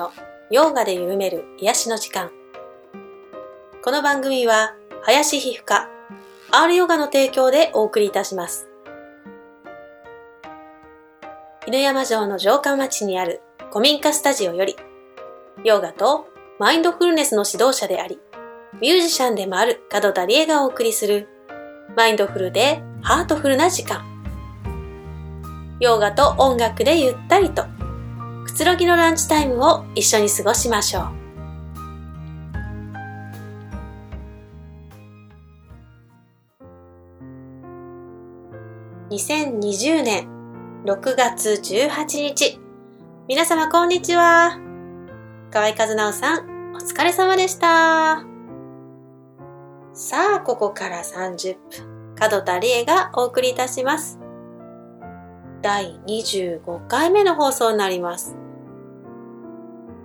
のヨーガで緩める癒しの時間。この番組は、林皮膚科、R ヨガの提供でお送りいたします。犬山城の城下町にある古民家スタジオより、ヨーガとマインドフルネスの指導者であり、ミュージシャンでもある門田理恵がお送りする、マインドフルでハートフルな時間。ヨガと音楽でゆったりと、くつろぎのランチタイムを一緒に過ごしましょう。2020年6月18日。皆様こんにちは。河合和直さん、お疲れ様でした。さあ、ここから30分、角田理恵がお送りいたします。第25回目の放送になります。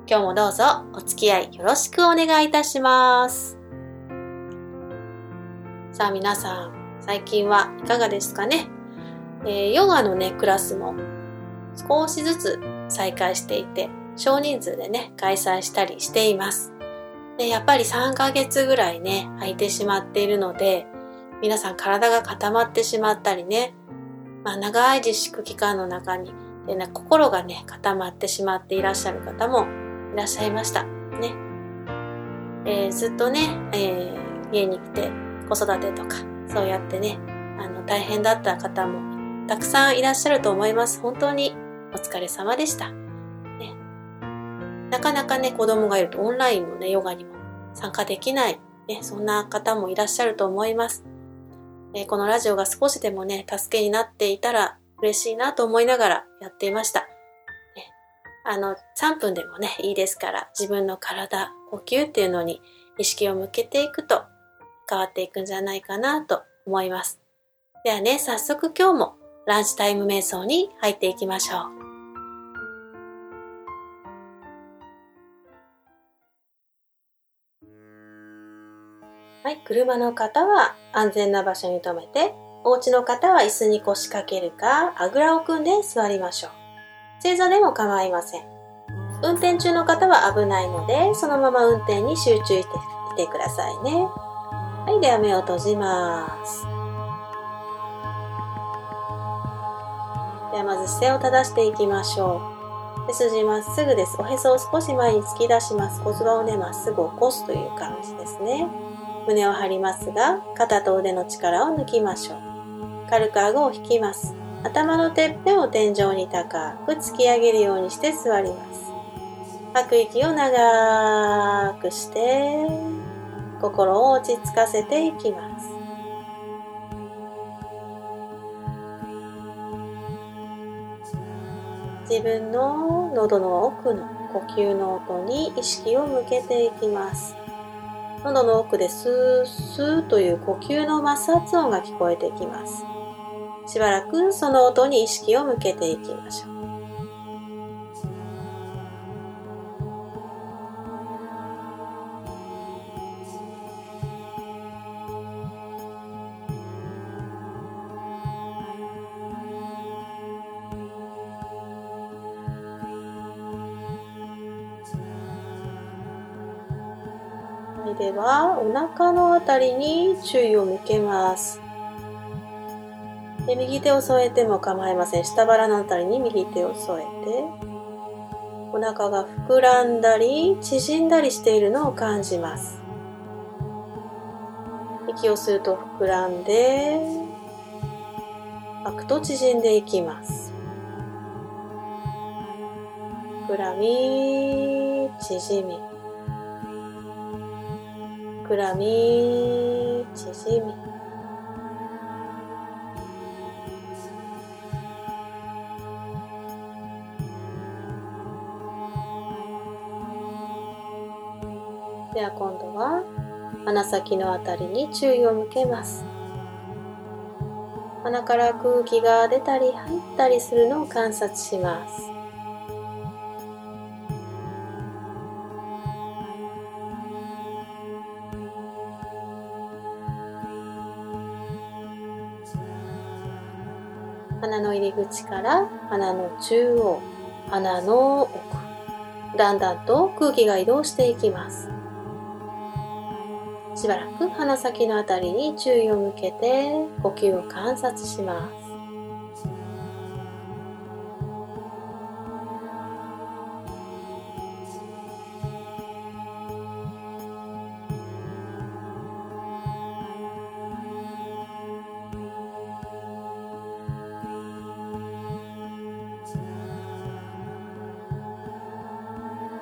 今日もどうぞお付き合いよろしくお願いいたします。さあ皆さん、最近はいかがですかね、えー、ヨガのね、クラスも少しずつ再開していて、少人数でね、開催したりしています。で、やっぱり3ヶ月ぐらいね、空いてしまっているので、皆さん体が固まってしまったりね、まあ、長い自粛期間の中にで、ね、心がね固まってしまっていらっしゃる方もいらっしゃいました。ねえー、ずっとね、えー、家に来て子育てとかそうやってねあの大変だった方もたくさんいらっしゃると思います。本当にお疲れ様でした。ね、なかなかね子供がいるとオンラインのねヨガにも参加できない、ね、そんな方もいらっしゃると思います。えこのラジオが少しでもね、助けになっていたら嬉しいなと思いながらやっていました。ね、あの、3分でもね、いいですから、自分の体、呼吸っていうのに意識を向けていくと変わっていくんじゃないかなと思います。ではね、早速今日もランチタイム瞑想に入っていきましょう。はい、車の方は安全な場所に停めて、お家の方は椅子に腰掛けるか、あぐらを組んで座りましょう。正座でも構いません。運転中の方は危ないので、そのまま運転に集中していてくださいね。はい、では目を閉じます。ではまず姿勢を正していきましょう。背筋まっすぐです。おへそを少し前に突き出します。骨盤をね、まっすぐ起こすという感じですね。胸を張りますが、肩と腕の力を抜きましょう。軽く顎を引きます。頭のてっぺんを天井に高く突き上げるようにして座ります。吐く息を長くして、心を落ち着かせていきます。自分の喉の奥の呼吸の音に意識を向けていきます。喉の奥でスースーという呼吸の摩擦音が聞こえてきます。しばらくその音に意識を向けていきましょう。ではお腹のあたりに注意を向けます。で右手を添えても構いません。下腹のあたりに右手を添えてお腹が膨らんだり縮んだりしているのを感じます。息を吸うと膨らんで吐くと縮んでいきます。膨らみ縮み。膨らみ縮み。では今度は鼻先のあたりに注意を向けます。鼻から空気が出たり入ったりするのを観察します。口から鼻の中央鼻の奥だんだんと空気が移動していきますしばらく鼻先のあたりに注意を向けて呼吸を観察します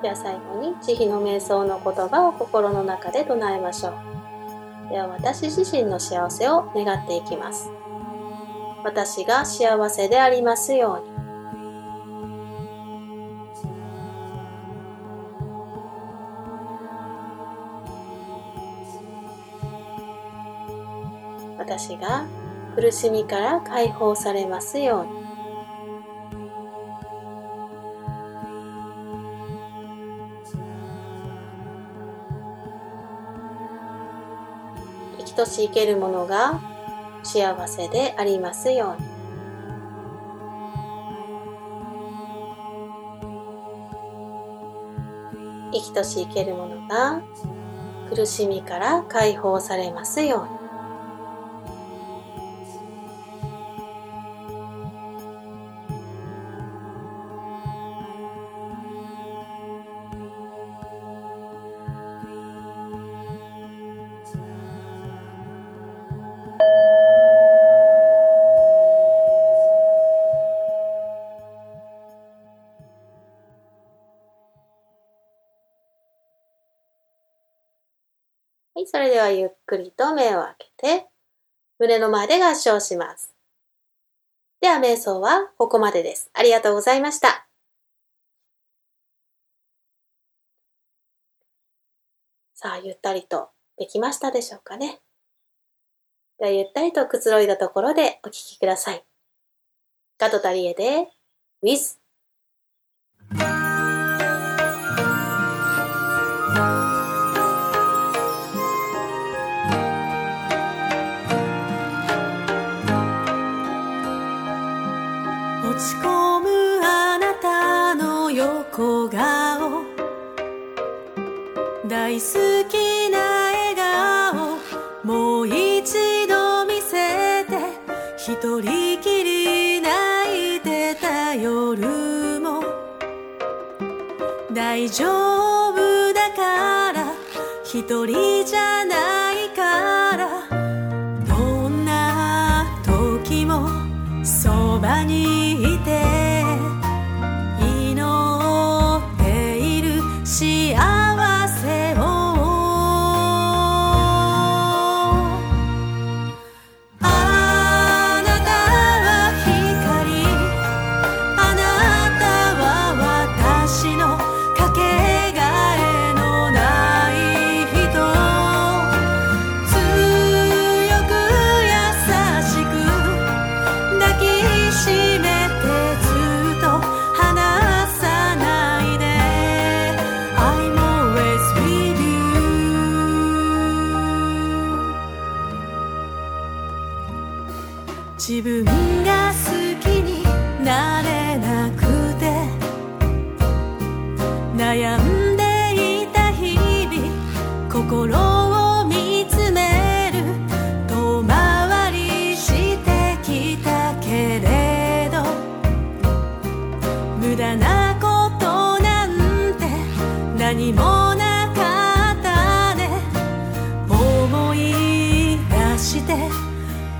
では最後に慈悲の瞑想の言葉を心の中で唱えましょう。では私自身の幸せを願っていきます。私が幸せでありますように。私が苦しみから解放されますように。とし生けるものが幸せでありますように。生きとし生けるものが苦しみから解放されますように。ではゆっくりと目を開けて、胸の前で合掌します。では、瞑想はここまでです。ありがとうございました。さあ、ゆったりとできましたでしょうかね。では、ゆったりとくつろいだところでお聞きください。ガトタリエで、with 大好きな笑顔もう一度見せて一人きり泣いてた夜も。大丈夫だから一人じゃない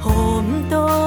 本当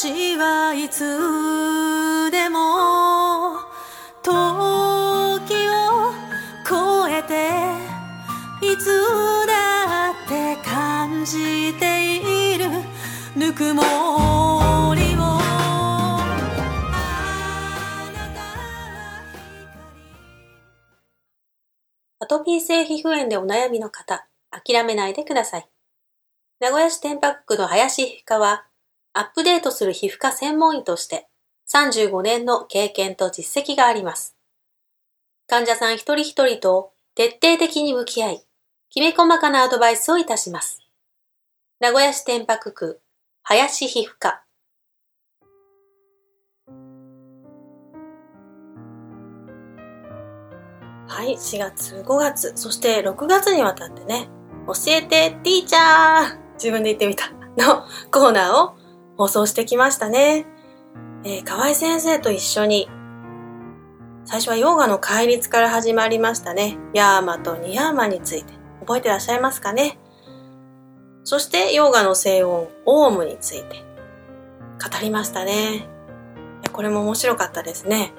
私はいつでも時を超えていつだって感じているぬくもりをアトピー性皮膚炎でお悩みの方、諦めないでください。名古屋市天白区の林皮科は、アップデートする皮膚科専門医として35年の経験と実績があります。患者さん一人一人と徹底的に向き合い、きめ細かなアドバイスをいたします。名古屋市天白区、林皮膚科。はい、4月、5月、そして6月にわたってね、教えてティーチャー自分で言ってみたのコーナーを放送してきましたね。えー、河合先生と一緒に最初はヨーガの戒律から始まりましたね。ヤーマとニヤーマについて。覚えてらっしゃいますかね？そしてヨーガの静音、オームについて語りましたね。これも面白かったですね。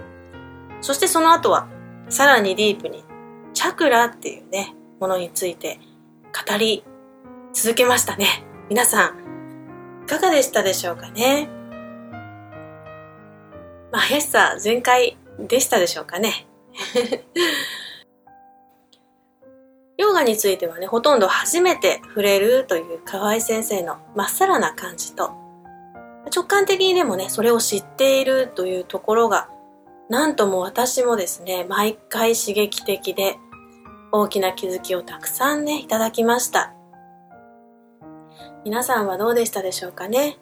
そしてその後はさらにディープにチャクラっていうね、ものについて語り続けましたね。皆さん、かがでしたでしょうかね？まあ、怪しさ全開でしたでしょうかね？ヨガについてはね、ほとんど初めて触れるという河合先生のまっさらな感じと、直感的にでもね、それを知っているというところが、なんとも私もですね、毎回刺激的で、大きな気づきをたくさんね、いただきました。皆さんはどうでしたでしょうかね？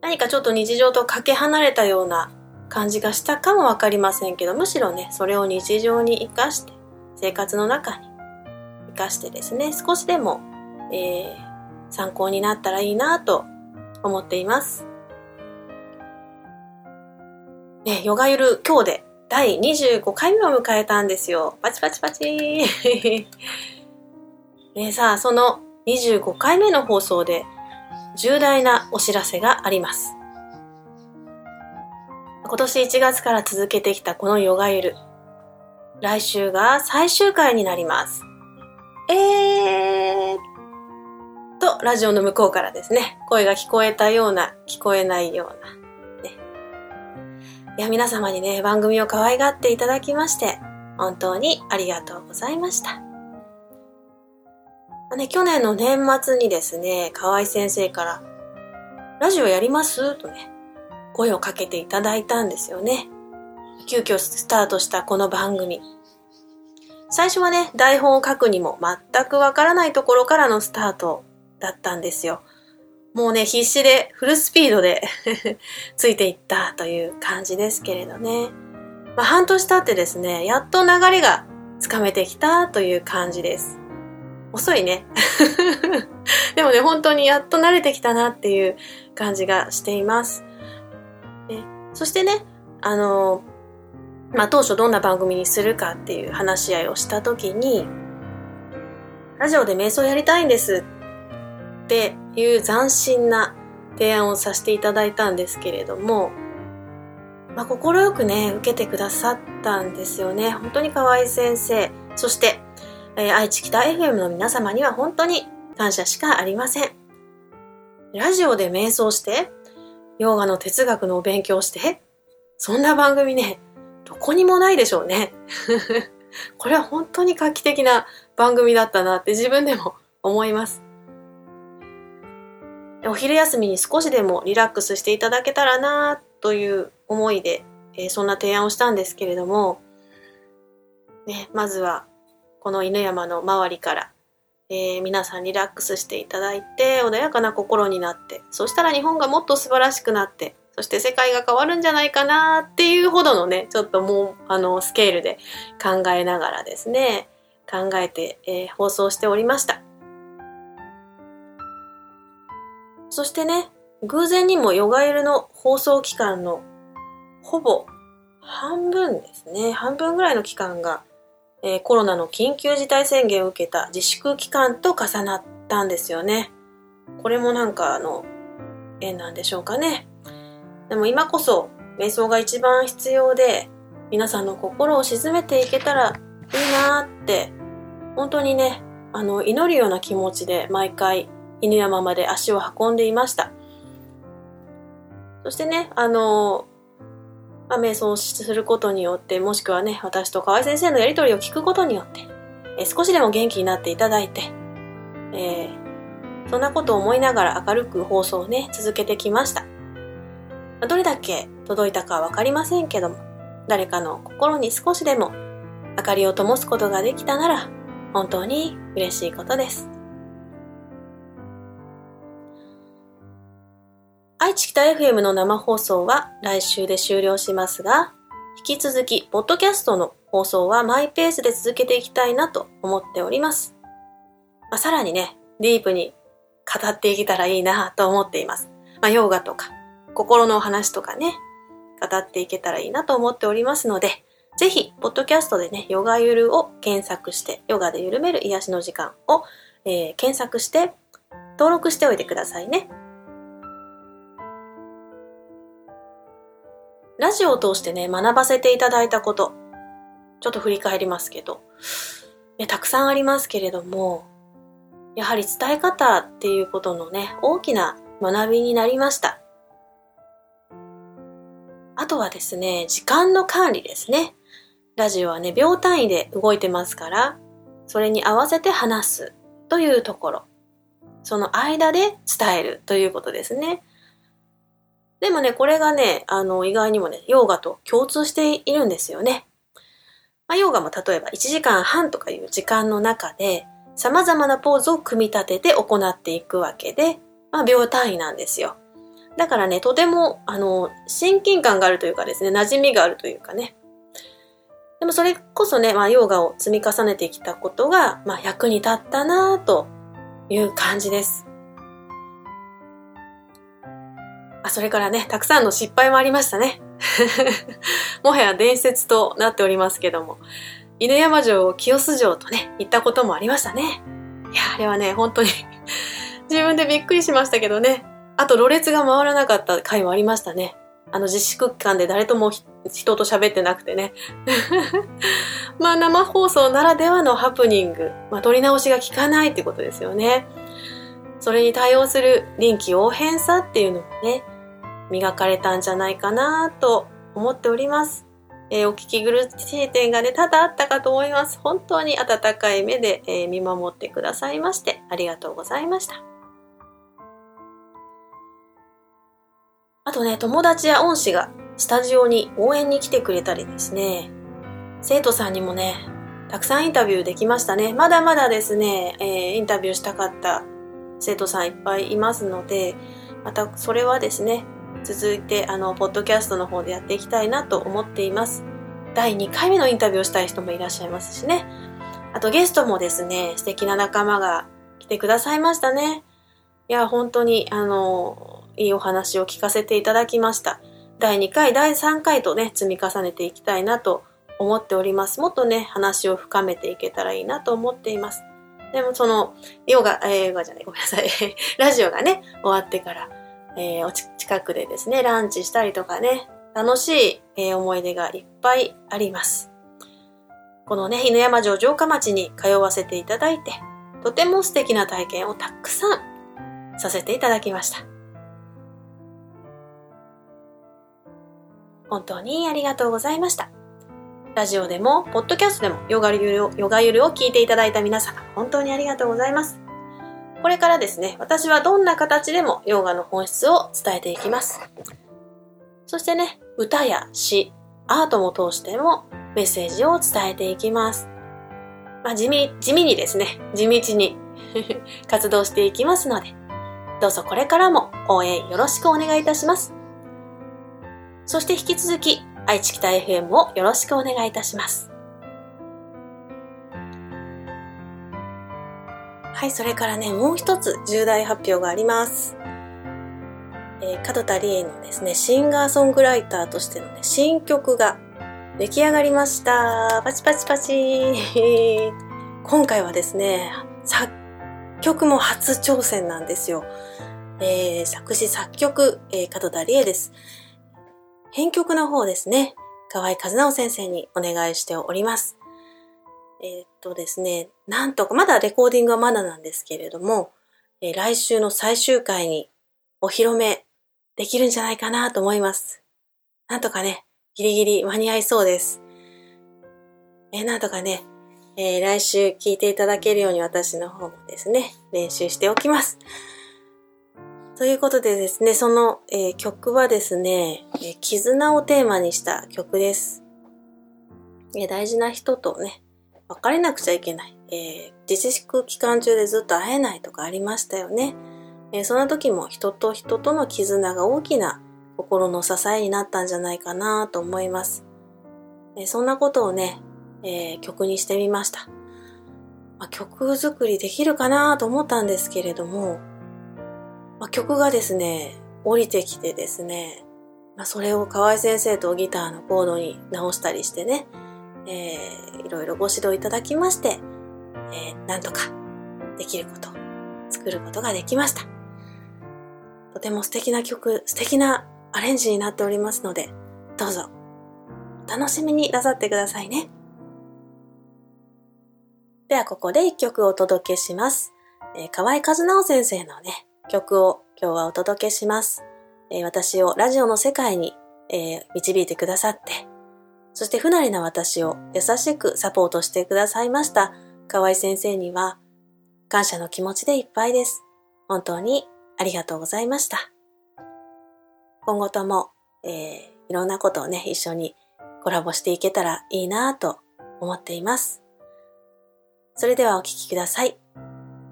何かちょっと日常とかけ離れたような感じがしたかもわかりませんけど、むしろね、それを日常に活かして、生活の中に活かしてですね、少しでも、えー、参考になったらいいなと思っています。ね、ヨガゆる今日で第25回目を迎えたんですよ。パチパチパチ ね、さあ、その25回目の放送で重大なお知らせがあります。今年1月から続けてきたこのヨガゆる。来週が最終回になります。えーと、ラジオの向こうからですね、声が聞こえたような、聞こえないような。ね。いや、皆様にね、番組を可愛がっていただきまして、本当にありがとうございました。ね、去年の年末にですね、河合先生から、ラジオやります？とね、声をかけていただいたんですよね。急遽スタートしたこの番組。最初はね、台本を書くにも全くわからないところからのスタートだったんですよ。もうね、必死でフルスピードで ついていったという感じですけれどね。まあ、半年経ってですね、やっと流れがつかめてきたという感じです。遅いね。でもね、本当にやっと慣れてきたなっていう感じがしています。そしてね、あの、まあ、当初どんな番組にするかっていう話し合いをした時に、ラジオで瞑想やりたいんですっていう斬新な提案をさせていただいたんですけれども、まあ、快くね、受けてくださったんですよね。本当に河合先生、そして、えー、愛知北 FM の皆様には本当に感謝しかありません。ラジオで瞑想して、ヨガの哲学のお勉強して、そんな番組ね、どこにもないでしょうね。これは本当に画期的な番組だったなって自分でも思います。お昼休みに少しでもリラックスしていただけたらなという思いで、えー、そんな提案をしたんですけれども、ね、まずはこの犬山の周りからえー、皆さんリラックスしていただいて穏やかな心になってそしたら日本がもっと素晴らしくなってそして世界が変わるんじゃないかなっていうほどのねちょっともうあのスケールで考えながらですね考えて、えー、放送しておりました。そしてね偶然にもヨガエルの放送期間のほぼ半分ですね。半分ぐらいの期間がえー、コロナの緊急事態宣言を受けた自粛期間と重なったんですよね。これもなんかあの、縁なんでしょうかね。でも今こそ瞑想が一番必要で皆さんの心を鎮めていけたらいいなーって本当にねあの祈るような気持ちで毎回犬山まで足を運んでいましたそしてねあの、まあ、瞑想することによってもしくはね私と河合先生のやり取りを聞くことによってえ少しでも元気になっていただいて、えー、そんなことを思いながら明るく放送をね続けてきましたどれだけ届いたかわかりませんけども、誰かの心に少しでも明かりを灯すことができたなら、本当に嬉しいことです。愛知北 FM の生放送は来週で終了しますが、引き続き、ポッドキャストの放送はマイペースで続けていきたいなと思っております。まあ、さらにね、ディープに語っていけたらいいなと思っています。まあ、ヨガとか、心のお話とかね、語っていけたらいいなと思っておりますので、ぜひ、ポッドキャストでね、ヨガゆるを検索して、ヨガで緩める癒しの時間を、えー、検索して、登録しておいてくださいね。ラジオを通してね、学ばせていただいたこと、ちょっと振り返りますけど、ね、たくさんありますけれども、やはり伝え方っていうことのね、大きな学びになりました。あとはですね、時間の管理ですね。ラジオはね、秒単位で動いてますから、それに合わせて話すというところ。その間で伝えるということですね。でもね、これがね、あの、意外にもね、ヨーガと共通しているんですよね。まあ、ヨーガも例えば1時間半とかいう時間の中で、様々なポーズを組み立てて行っていくわけで、まあ、秒単位なんですよ。だからね、とても、あの、親近感があるというかですね、馴染みがあるというかね。でもそれこそね、まあ、ヨーガを積み重ねてきたことが、まあ、役に立ったなという感じです。あ、それからね、たくさんの失敗もありましたね。もはや伝説となっておりますけども、犬山城を清洲城とね、行ったこともありましたね。いや、あれはね、本当に 自分でびっくりしましたけどね。あと、ろれつが回らなかった回もありましたね。あの、自粛期間で誰とも人と喋ってなくてね。まあ、生放送ならではのハプニング。まあ、取り直しが効かないってことですよね。それに対応する臨機応変さっていうのもね、磨かれたんじゃないかなと思っております。えー、お聞き苦しい点がね、多々あったかと思います。本当に温かい目で、えー、見守ってくださいまして、ありがとうございました。あとね、友達や恩師がスタジオに応援に来てくれたりですね、生徒さんにもね、たくさんインタビューできましたね。まだまだですね、えー、インタビューしたかった生徒さんいっぱいいますので、またそれはですね、続いてあの、ポッドキャストの方でやっていきたいなと思っています。第2回目のインタビューをしたい人もいらっしゃいますしね。あとゲストもですね、素敵な仲間が来てくださいましたね。いや、本当に、あの、いいお話を聞かせていただきました。第2回、第3回とね、積み重ねていきたいなと思っております。もっとね、話を深めていけたらいいなと思っています。でもその、ヨガ、えー、ヨガじゃない、ごめんなさい。ラジオがね、終わってから、えー、お近くでですね、ランチしたりとかね、楽しい、えー、思い出がいっぱいあります。このね、犬山城城下町に通わせていただいて、とても素敵な体験をたくさんさせていただきました。本当にありがとうございました。ラジオでも、ポッドキャストでも、ヨガゆるを、ヨガゆるを聞いていただいた皆様、本当にありがとうございます。これからですね、私はどんな形でもヨガの本質を伝えていきます。そしてね、歌や詩、アートも通してもメッセージを伝えていきます。まあ、地味、地味にですね、地道に 活動していきますので、どうぞこれからも応援よろしくお願いいたします。そして引き続き、愛知北 FM をよろしくお願いいたします。はい、それからね、もう一つ重大発表があります。えー、門田理恵のですね、シンガーソングライターとしてのね、新曲が出来上がりました。パチパチパチ。今回はですね、作曲も初挑戦なんですよ。えー、作詞作曲、えー、門田理恵です。編曲の方ですね、河合和直先生にお願いしております。えー、っとですね、なんとか、まだレコーディングはまだなんですけれども、えー、来週の最終回にお披露目できるんじゃないかなと思います。なんとかね、ギリギリ間に合いそうです。えー、なんとかね、え、来週聴いていただけるように私の方もですね、練習しておきます。ということでですね、その、えー、曲はですね、えー、絆をテーマにした曲です。えー、大事な人とね、別れなくちゃいけない。え自粛期間中でずっと会えないとかありましたよね。えその時も人と人との絆が大きな心の支えになったんじゃないかなと思います。えそんなことをね、え、曲にしてみました。まあ、曲作りできるかなと思ったんですけれども、まあ、曲がですね、降りてきてですね、まあ、それを河合先生とギターのコードに直したりしてね、えー、いろいろご指導いただきまして、えー、なんとかできること、作ることができました。とても素敵な曲、素敵なアレンジになっておりますので、どうぞ、お楽しみになさってくださいね。ではここで一曲お届けします。えー、河合和直先生のね、曲を今日はお届けします。えー、私をラジオの世界に、えー、導いてくださって、そして不慣れな私を優しくサポートしてくださいました河合先生には感謝の気持ちでいっぱいです。本当にありがとうございました。今後とも、えー、いろんなことをね、一緒にコラボしていけたらいいなと思っています。それではお聴きください。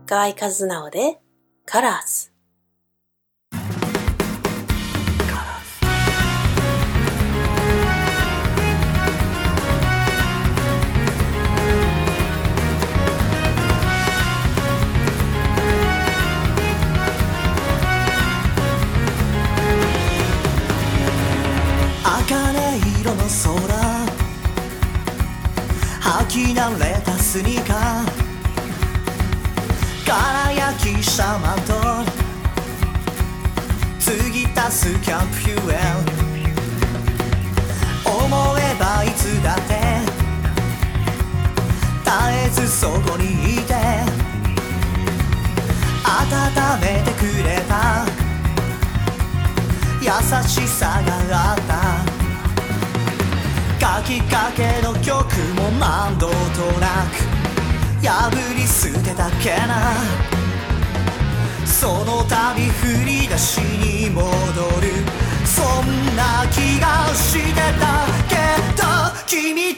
河合和直でカラーズ。茜色の空履き慣れたスニーカー輝きしたマと継ぎ足すキャンプフュエル思えばいつだって絶えずそこにいて温めてくれた。優しさがあった。書きかけの曲も何度となく破り捨てたけな。その度振り出しに戻る。そんな気がしてた。けど君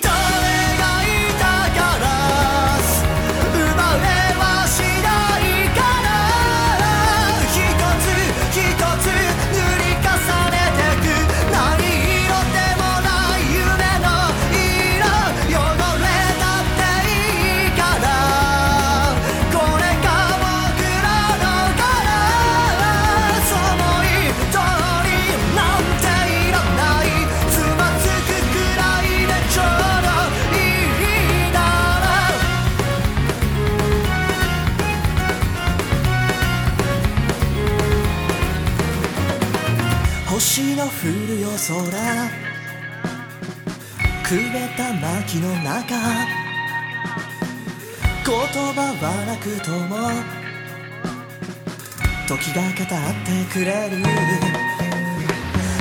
星の降る夜空。くれた薪の中。言葉はなくとも。時が語ってくれる。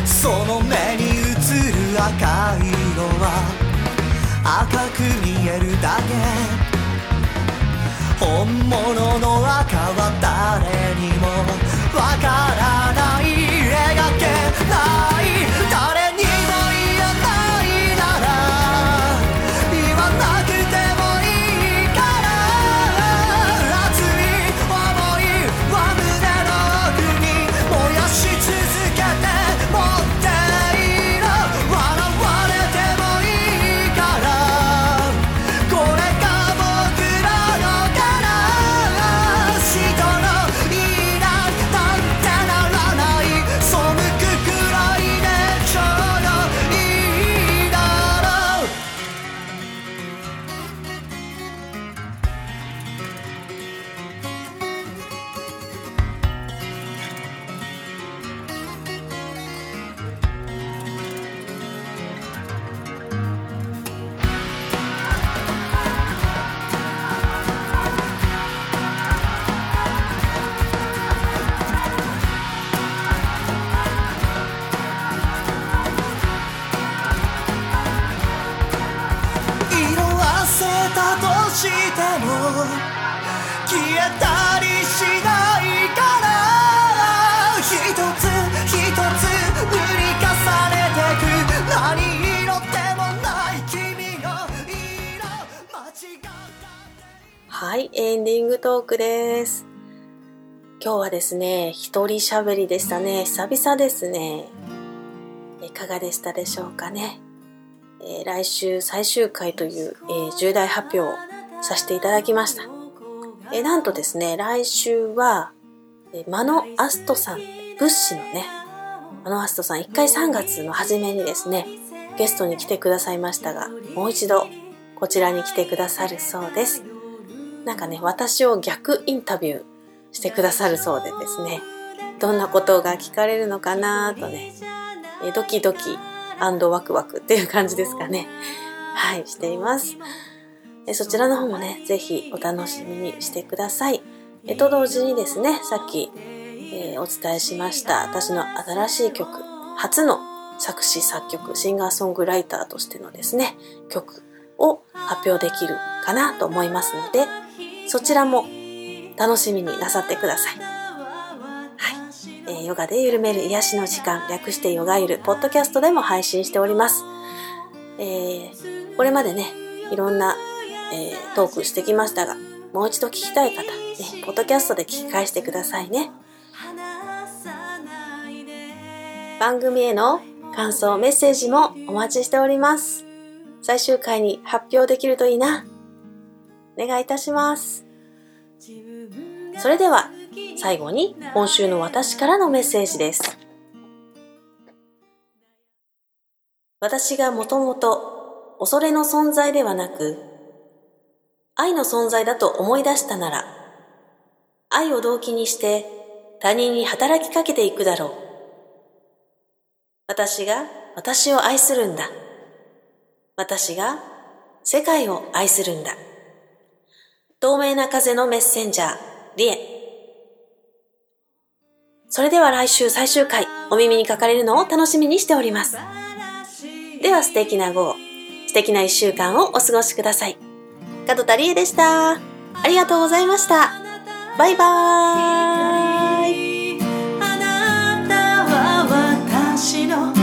その目に映る赤い色は。赤く見えるだけ。本物の赤は誰にもわからない。love. はい、エンディングトークです。今日はですね、一人喋りでしたね。久々ですね。いかがでしたでしょうかね。えー来週最終回という、えー重大発表をさせていただきました。えーなんとですね、来週は、えーマノアストさん、物資のね、マノアストさん、一回3月の初めにですね、ゲストに来てくださいましたが、もう一度こちらに来てくださるそうです。なんかね、私を逆インタビューしてくださるそうでですね、どんなことが聞かれるのかなとね、ドキドキワクワクっていう感じですかね。はい、しています。そちらの方もね、ぜひお楽しみにしてください。えと同時にですね、さっき、えーお伝えしました私の新しい曲、初の作詞作曲、シンガーソングライターとしてのですね、曲を発表できるかなと思いますので、そちらも楽しみになさってください。はい。えーヨガで緩める癒しの時間、略してヨガゆる、ポッドキャストでも配信しております。えーこれまでね、いろんな、えートークしてきましたが、もう一度聞きたい方、ね、ポッドキャストで聞き返してくださいね。番組への感想、メッセージもお待ちしております。最終回に発表できるといいな。お願いいたします。それでは、最後に今週の私からのメッセージです。私がもともと恐れの存在ではなく、愛の存在だと思い出したなら、愛を動機にして他人に働きかけていくだろう。私が私を愛するんだ。私が世界を愛するんだ。透明な風のメッセンジャー、リエ。それでは来週最終回、お耳にかかれるのを楽しみにしております。では素敵な午後、素敵な一週間をお過ごしください。門田理恵でした。ありがとうございました。バイバーイ。あなたは私の